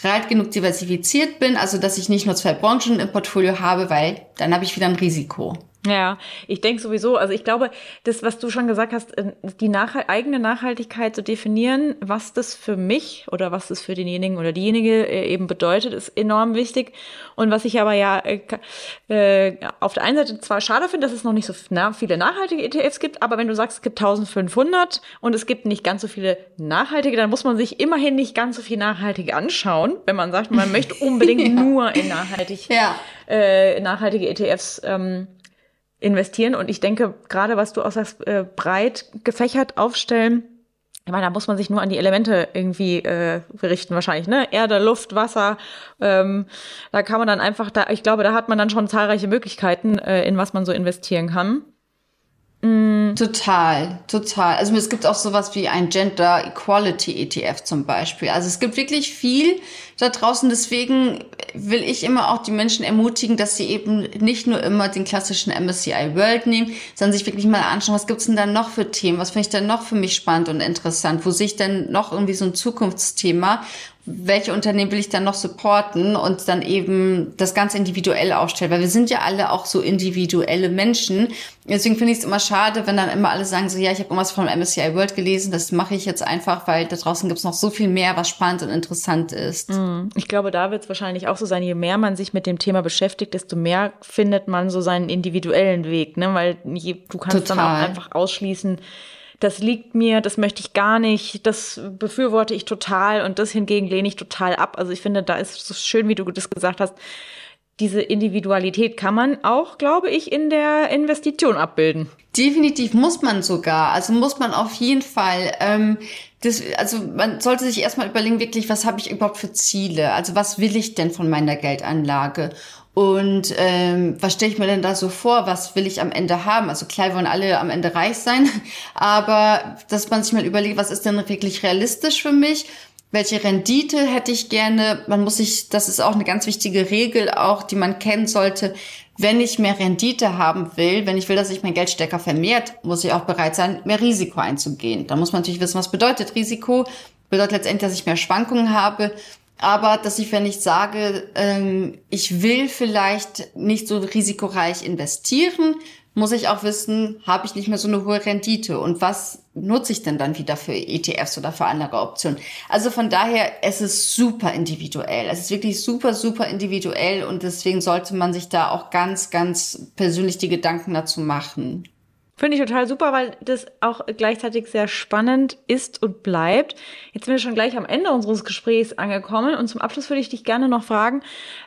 breit genug diversifiziert bin, also dass ich nicht nur zwei Branchen im Portfolio habe, weil dann habe ich wieder ein Risiko. Ja, ich denke sowieso, also ich glaube, das, was du schon gesagt hast, äh, die Nachhalt eigene Nachhaltigkeit zu definieren, was das für mich oder was das für denjenigen oder diejenige äh, eben bedeutet, ist enorm wichtig. Und was ich aber ja äh, äh, auf der einen Seite zwar schade finde, dass es noch nicht so na, viele nachhaltige ETFs gibt, aber wenn du sagst, es gibt 1500 und es gibt nicht ganz so viele nachhaltige, dann muss man sich immerhin nicht ganz so viel nachhaltig anschauen, wenn man sagt, man möchte unbedingt ja. nur in nachhaltig, ja. äh, nachhaltige ETFs ähm, investieren. Und ich denke, gerade was du auch sagst, äh, breit gefächert aufstellen, ich meine, da muss man sich nur an die Elemente irgendwie äh, berichten wahrscheinlich, ne? Erde, Luft, Wasser. Ähm, da kann man dann einfach, da, ich glaube, da hat man dann schon zahlreiche Möglichkeiten, äh, in was man so investieren kann. Mm. Total, total. Also es gibt auch sowas wie ein Gender Equality ETF zum Beispiel. Also es gibt wirklich viel da draußen. Deswegen will ich immer auch die Menschen ermutigen, dass sie eben nicht nur immer den klassischen MSCI World nehmen, sondern sich wirklich mal anschauen, was gibt's denn da noch für Themen? Was finde ich denn noch für mich spannend und interessant? Wo sehe ich denn noch irgendwie so ein Zukunftsthema? welche Unternehmen will ich dann noch supporten und dann eben das ganz individuell aufstellen, weil wir sind ja alle auch so individuelle Menschen. Deswegen finde ich es immer schade, wenn dann immer alle sagen so, ja, ich habe irgendwas vom MSCI World gelesen, das mache ich jetzt einfach, weil da draußen gibt es noch so viel mehr, was spannend und interessant ist. Mhm. Ich glaube, da wird es wahrscheinlich auch so sein, je mehr man sich mit dem Thema beschäftigt, desto mehr findet man so seinen individuellen Weg, ne? Weil je, du kannst Total. dann auch einfach ausschließen, das liegt mir, das möchte ich gar nicht, das befürworte ich total und das hingegen lehne ich total ab. Also ich finde, da ist es so schön, wie du das gesagt hast, diese Individualität kann man auch, glaube ich, in der Investition abbilden. Definitiv muss man sogar. Also muss man auf jeden Fall. Ähm, das, also man sollte sich erstmal überlegen, wirklich, was habe ich überhaupt für Ziele? Also was will ich denn von meiner Geldanlage? Und ähm, was stelle ich mir denn da so vor? Was will ich am Ende haben? Also klar, wollen alle am Ende reich sein, aber dass man sich mal überlegt, was ist denn wirklich realistisch für mich? Welche Rendite hätte ich gerne? Man muss sich, das ist auch eine ganz wichtige Regel auch, die man kennen sollte. Wenn ich mehr Rendite haben will, wenn ich will, dass sich mein Geld stärker vermehrt, muss ich auch bereit sein, mehr Risiko einzugehen. Da muss man natürlich wissen, was bedeutet Risiko. Bedeutet letztendlich, dass ich mehr Schwankungen habe aber dass ich, wenn ich sage, ähm, ich will vielleicht nicht so risikoreich investieren, muss ich auch wissen, habe ich nicht mehr so eine hohe Rendite und was nutze ich denn dann wieder für ETFs oder für andere Optionen? Also von daher, es ist super individuell. Es ist wirklich super, super individuell und deswegen sollte man sich da auch ganz, ganz persönlich die Gedanken dazu machen. Finde ich total super, weil das auch gleichzeitig sehr spannend ist und bleibt. Jetzt sind wir schon gleich am Ende unseres Gesprächs angekommen und zum Abschluss würde ich dich gerne noch fragen,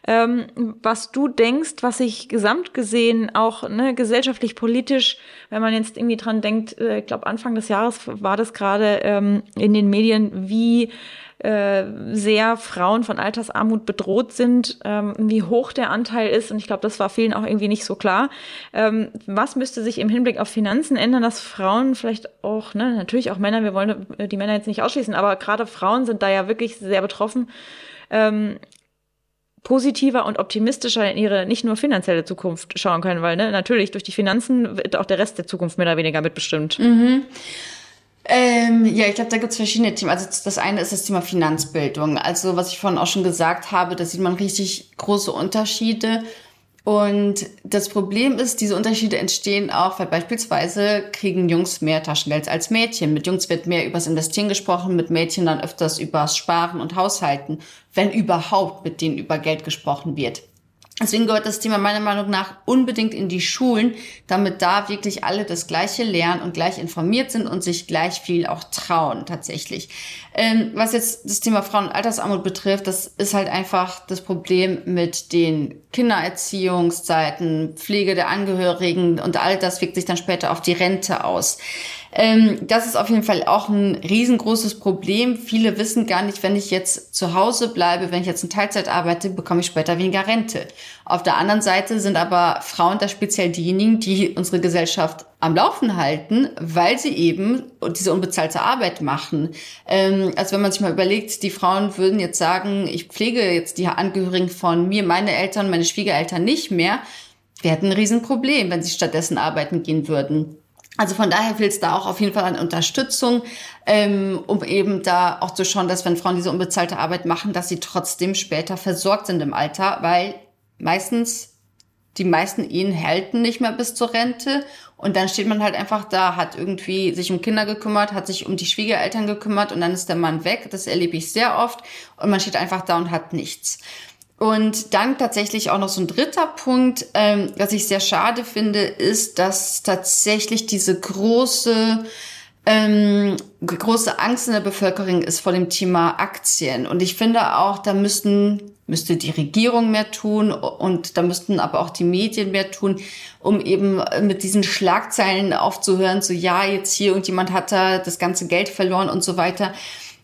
ähm, was du denkst, was sich gesamt gesehen auch ne, gesellschaftlich, politisch, wenn man jetzt irgendwie dran denkt, äh, ich glaube Anfang des Jahres war das gerade ähm, in den Medien, wie äh, sehr Frauen von Altersarmut bedroht sind, ähm, wie hoch der Anteil ist. Und ich glaube, das war vielen auch irgendwie nicht so klar. Ähm, was müsste sich im Hinblick auf Finanzen ändern, dass Frauen vielleicht auch, ne, natürlich auch Männer, wir wollen die Männer jetzt nicht ausschließen, aber gerade Frauen sind da ja wirklich sehr betroffen. Ähm, positiver und optimistischer in ihre nicht nur finanzielle Zukunft schauen können, weil ne, natürlich durch die Finanzen wird auch der Rest der Zukunft mehr oder weniger mitbestimmt. Mhm. Ähm, ja, ich glaube, da gibt es verschiedene Themen. Also das eine ist das Thema Finanzbildung. Also was ich vorhin auch schon gesagt habe, da sieht man richtig große Unterschiede. Und das Problem ist, diese Unterschiede entstehen auch, weil beispielsweise kriegen Jungs mehr Taschengeld als Mädchen. Mit Jungs wird mehr übers Investieren gesprochen, mit Mädchen dann öfters übers Sparen und Haushalten, wenn überhaupt mit denen über Geld gesprochen wird. Deswegen gehört das Thema meiner Meinung nach unbedingt in die Schulen, damit da wirklich alle das Gleiche lernen und gleich informiert sind und sich gleich viel auch trauen tatsächlich. Ähm, was jetzt das Thema Frauen- und Altersarmut betrifft, das ist halt einfach das Problem mit den Kindererziehungszeiten, Pflege der Angehörigen und all das wirkt sich dann später auf die Rente aus. Ähm, das ist auf jeden Fall auch ein riesengroßes Problem. Viele wissen gar nicht, wenn ich jetzt zu Hause bleibe, wenn ich jetzt in Teilzeit arbeite, bekomme ich später weniger Rente. Auf der anderen Seite sind aber Frauen da speziell diejenigen, die unsere Gesellschaft am Laufen halten, weil sie eben diese unbezahlte Arbeit machen. Ähm, also wenn man sich mal überlegt, die Frauen würden jetzt sagen, ich pflege jetzt die Angehörigen von mir, meine Eltern, meine Schwiegereltern nicht mehr, wir hätten ein Riesenproblem, wenn sie stattdessen arbeiten gehen würden. Also von daher fehlt es da auch auf jeden Fall an Unterstützung, ähm, um eben da auch zu schauen, dass wenn Frauen diese unbezahlte Arbeit machen, dass sie trotzdem später versorgt sind im Alter, weil meistens die meisten Ehen halten nicht mehr bis zur Rente und dann steht man halt einfach da, hat irgendwie sich um Kinder gekümmert, hat sich um die Schwiegereltern gekümmert und dann ist der Mann weg. Das erlebe ich sehr oft und man steht einfach da und hat nichts. Und dann tatsächlich auch noch so ein dritter Punkt, ähm, was ich sehr schade finde, ist, dass tatsächlich diese große ähm, große Angst in der Bevölkerung ist vor dem Thema Aktien. Und ich finde auch, da müssten, müsste die Regierung mehr tun und da müssten aber auch die Medien mehr tun, um eben mit diesen Schlagzeilen aufzuhören, so ja, jetzt hier irgendjemand hat da das ganze Geld verloren und so weiter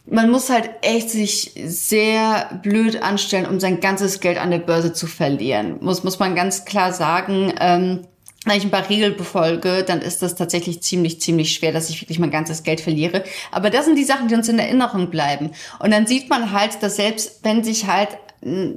man muss halt echt sich sehr blöd anstellen, um sein ganzes Geld an der Börse zu verlieren. Muss, muss man ganz klar sagen. Ähm, wenn ich ein paar Regeln befolge, dann ist das tatsächlich ziemlich, ziemlich schwer, dass ich wirklich mein ganzes Geld verliere. Aber das sind die Sachen, die uns in Erinnerung bleiben. Und dann sieht man halt, dass selbst wenn sich halt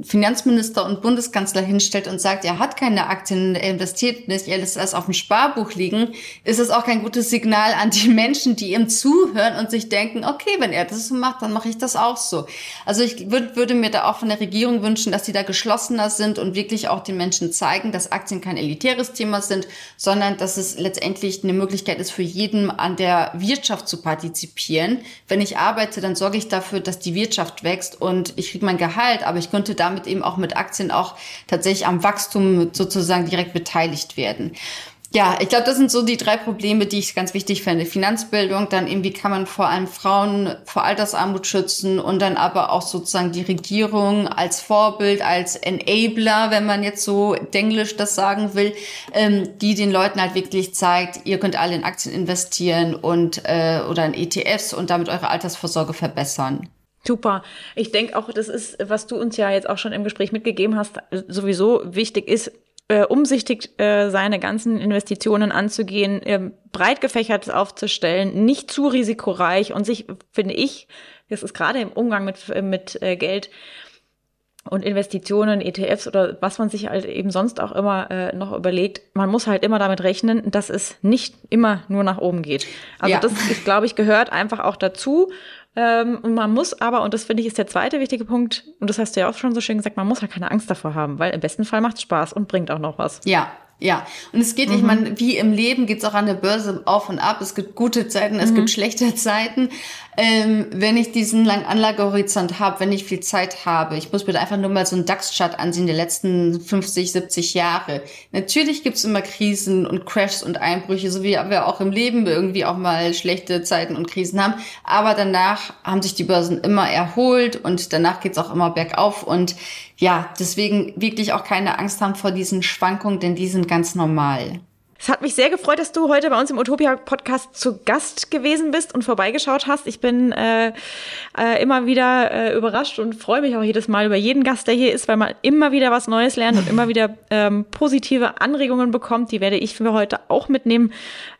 Finanzminister und Bundeskanzler hinstellt und sagt, er hat keine Aktien, er investiert nicht, er lässt das auf dem Sparbuch liegen, ist es auch kein gutes Signal an die Menschen, die ihm zuhören und sich denken, okay, wenn er das so macht, dann mache ich das auch so. Also ich würd, würde mir da auch von der Regierung wünschen, dass sie da geschlossener sind und wirklich auch den Menschen zeigen, dass Aktien kein elitäres Thema sind, sondern dass es letztendlich eine Möglichkeit ist für jeden an der Wirtschaft zu partizipieren. Wenn ich arbeite, dann sorge ich dafür, dass die Wirtschaft wächst und ich kriege mein Gehalt, aber ich könnte damit eben auch mit Aktien auch tatsächlich am Wachstum sozusagen direkt beteiligt werden. Ja, ich glaube, das sind so die drei Probleme, die ich ganz wichtig finde. Finanzbildung, dann eben, wie kann man vor allem Frauen vor Altersarmut schützen und dann aber auch sozusagen die Regierung als Vorbild, als Enabler, wenn man jetzt so denglisch das sagen will, ähm, die den Leuten halt wirklich zeigt, ihr könnt alle in Aktien investieren und äh, oder in ETFs und damit eure Altersvorsorge verbessern. Super. Ich denke auch, das ist, was du uns ja jetzt auch schon im Gespräch mitgegeben hast, sowieso wichtig ist, äh, umsichtig äh, seine ganzen Investitionen anzugehen, äh, breit gefächert aufzustellen, nicht zu risikoreich und sich, finde ich, das ist gerade im Umgang mit, mit äh, Geld und Investitionen, ETFs oder was man sich halt eben sonst auch immer äh, noch überlegt, man muss halt immer damit rechnen, dass es nicht immer nur nach oben geht. Also ja. das, glaube ich, gehört einfach auch dazu. Ähm, und man muss aber, und das finde ich ist der zweite wichtige Punkt, und das hast du ja auch schon so schön gesagt, man muss halt keine Angst davor haben, weil im besten Fall macht es Spaß und bringt auch noch was. Ja, Ja, und es geht, mhm. ich meine, wie im Leben geht es auch an der Börse auf und ab. Es gibt gute Zeiten, es mhm. gibt schlechte Zeiten. Ähm, wenn ich diesen langen Anlagehorizont habe, wenn ich viel Zeit habe, ich muss mir einfach nur mal so einen DAX-Chart ansehen, der letzten 50, 70 Jahre. Natürlich gibt's immer Krisen und Crashs und Einbrüche, so wie wir auch im Leben irgendwie auch mal schlechte Zeiten und Krisen haben. Aber danach haben sich die Börsen immer erholt und danach geht's auch immer bergauf. Und ja, deswegen wirklich auch keine Angst haben vor diesen Schwankungen, denn die sind ganz normal. Es hat mich sehr gefreut, dass du heute bei uns im Utopia-Podcast zu Gast gewesen bist und vorbeigeschaut hast. Ich bin äh, äh, immer wieder äh, überrascht und freue mich auch jedes Mal über jeden Gast, der hier ist, weil man immer wieder was Neues lernt und immer wieder ähm, positive Anregungen bekommt. Die werde ich für heute auch mitnehmen.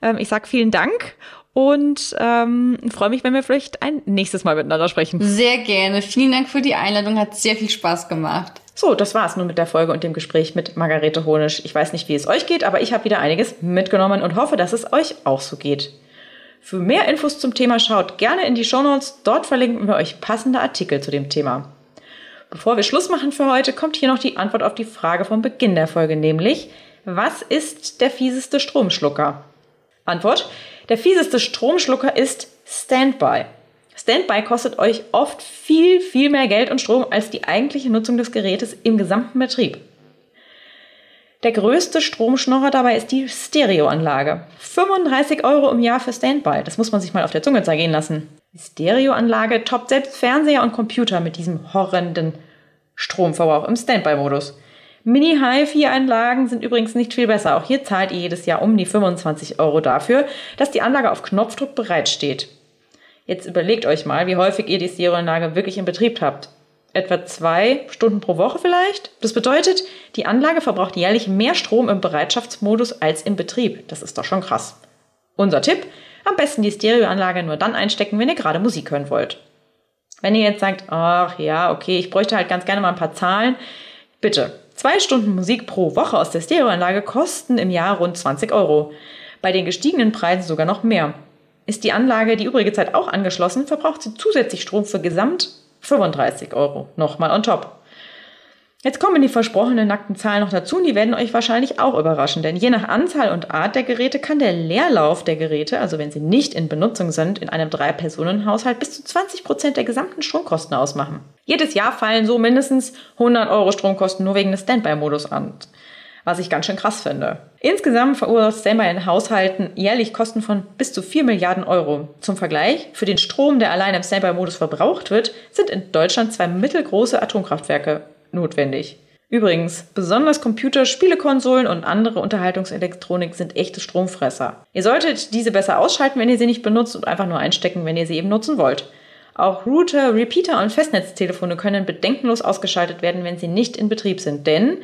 Ähm, ich sage vielen Dank und ähm, freue mich, wenn wir vielleicht ein nächstes Mal miteinander sprechen. Sehr gerne. Vielen Dank für die Einladung. Hat sehr viel Spaß gemacht. So, das war's nun mit der Folge und dem Gespräch mit Margarete Honisch. Ich weiß nicht, wie es euch geht, aber ich habe wieder einiges mitgenommen und hoffe, dass es euch auch so geht. Für mehr Infos zum Thema schaut gerne in die Shownotes. Dort verlinken wir euch passende Artikel zu dem Thema. Bevor wir Schluss machen für heute, kommt hier noch die Antwort auf die Frage vom Beginn der Folge, nämlich, was ist der fieseste Stromschlucker? Antwort, der fieseste Stromschlucker ist Standby. Standby kostet euch oft viel, viel mehr Geld und Strom als die eigentliche Nutzung des Gerätes im gesamten Betrieb. Der größte Stromschnorrer dabei ist die Stereoanlage. 35 Euro im Jahr für Standby. Das muss man sich mal auf der Zunge zergehen lassen. Die Stereoanlage toppt selbst Fernseher und Computer mit diesem horrenden Stromverbrauch im Standby-Modus. Mini-HiFi-Anlagen sind übrigens nicht viel besser. Auch hier zahlt ihr jedes Jahr um die 25 Euro dafür, dass die Anlage auf Knopfdruck bereitsteht. Jetzt überlegt euch mal, wie häufig ihr die Stereoanlage wirklich in Betrieb habt. Etwa zwei Stunden pro Woche vielleicht? Das bedeutet, die Anlage verbraucht jährlich mehr Strom im Bereitschaftsmodus als im Betrieb. Das ist doch schon krass. Unser Tipp? Am besten die Stereoanlage nur dann einstecken, wenn ihr gerade Musik hören wollt. Wenn ihr jetzt sagt, ach ja, okay, ich bräuchte halt ganz gerne mal ein paar Zahlen. Bitte, zwei Stunden Musik pro Woche aus der Stereoanlage kosten im Jahr rund 20 Euro. Bei den gestiegenen Preisen sogar noch mehr. Ist die Anlage die übrige Zeit auch angeschlossen, verbraucht sie zusätzlich Strom für gesamt 35 Euro. Nochmal on top. Jetzt kommen die versprochenen nackten Zahlen noch dazu und die werden euch wahrscheinlich auch überraschen, denn je nach Anzahl und Art der Geräte kann der Leerlauf der Geräte, also wenn sie nicht in Benutzung sind, in einem Drei-Personen-Haushalt bis zu 20 Prozent der gesamten Stromkosten ausmachen. Jedes Jahr fallen so mindestens 100 Euro Stromkosten nur wegen des Standby-Modus an was ich ganz schön krass finde. Insgesamt verursacht Standby in Haushalten jährlich Kosten von bis zu 4 Milliarden Euro. Zum Vergleich, für den Strom, der allein im Standby-Modus verbraucht wird, sind in Deutschland zwei mittelgroße Atomkraftwerke notwendig. Übrigens, besonders Computer, Spielekonsolen und andere Unterhaltungselektronik sind echte Stromfresser. Ihr solltet diese besser ausschalten, wenn ihr sie nicht benutzt und einfach nur einstecken, wenn ihr sie eben nutzen wollt. Auch Router, Repeater und Festnetztelefone können bedenkenlos ausgeschaltet werden, wenn sie nicht in Betrieb sind, denn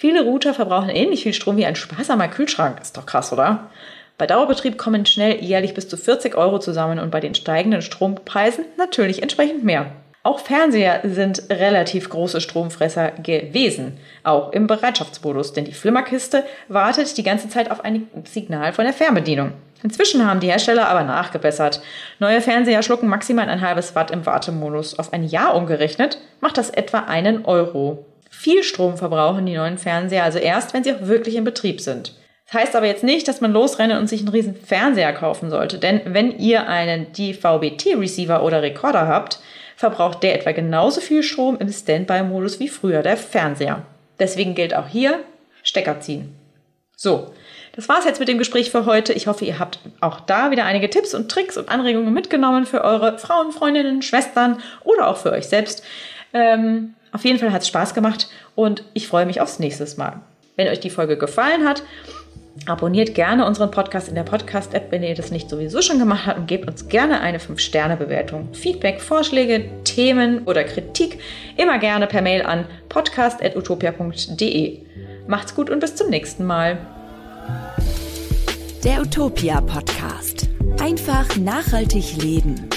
Viele Router verbrauchen ähnlich viel Strom wie ein sparsamer Kühlschrank. Ist doch krass, oder? Bei Dauerbetrieb kommen schnell jährlich bis zu 40 Euro zusammen und bei den steigenden Strompreisen natürlich entsprechend mehr. Auch Fernseher sind relativ große Stromfresser gewesen, auch im Bereitschaftsmodus, denn die Flimmerkiste wartet die ganze Zeit auf ein Signal von der Fernbedienung. Inzwischen haben die Hersteller aber nachgebessert. Neue Fernseher schlucken maximal ein halbes Watt im Wartemodus. Auf ein Jahr umgerechnet macht das etwa einen Euro. Viel Strom verbrauchen die neuen Fernseher also erst, wenn sie auch wirklich in Betrieb sind. Das heißt aber jetzt nicht, dass man losrennen und sich einen riesen Fernseher kaufen sollte, denn wenn ihr einen DVB-T-Receiver oder Rekorder habt, verbraucht der etwa genauso viel Strom im Standby-Modus wie früher der Fernseher. Deswegen gilt auch hier Stecker ziehen. So, das war's jetzt mit dem Gespräch für heute. Ich hoffe, ihr habt auch da wieder einige Tipps und Tricks und Anregungen mitgenommen für eure Frauen, Freundinnen, Schwestern oder auch für euch selbst. Ähm, auf jeden Fall hat es Spaß gemacht und ich freue mich aufs nächste Mal. Wenn euch die Folge gefallen hat, abonniert gerne unseren Podcast in der Podcast-App, wenn ihr das nicht sowieso schon gemacht habt und gebt uns gerne eine 5-Sterne-Bewertung. Feedback, Vorschläge, Themen oder Kritik immer gerne per Mail an podcast.utopia.de. Macht's gut und bis zum nächsten Mal. Der Utopia Podcast. Einfach nachhaltig leben.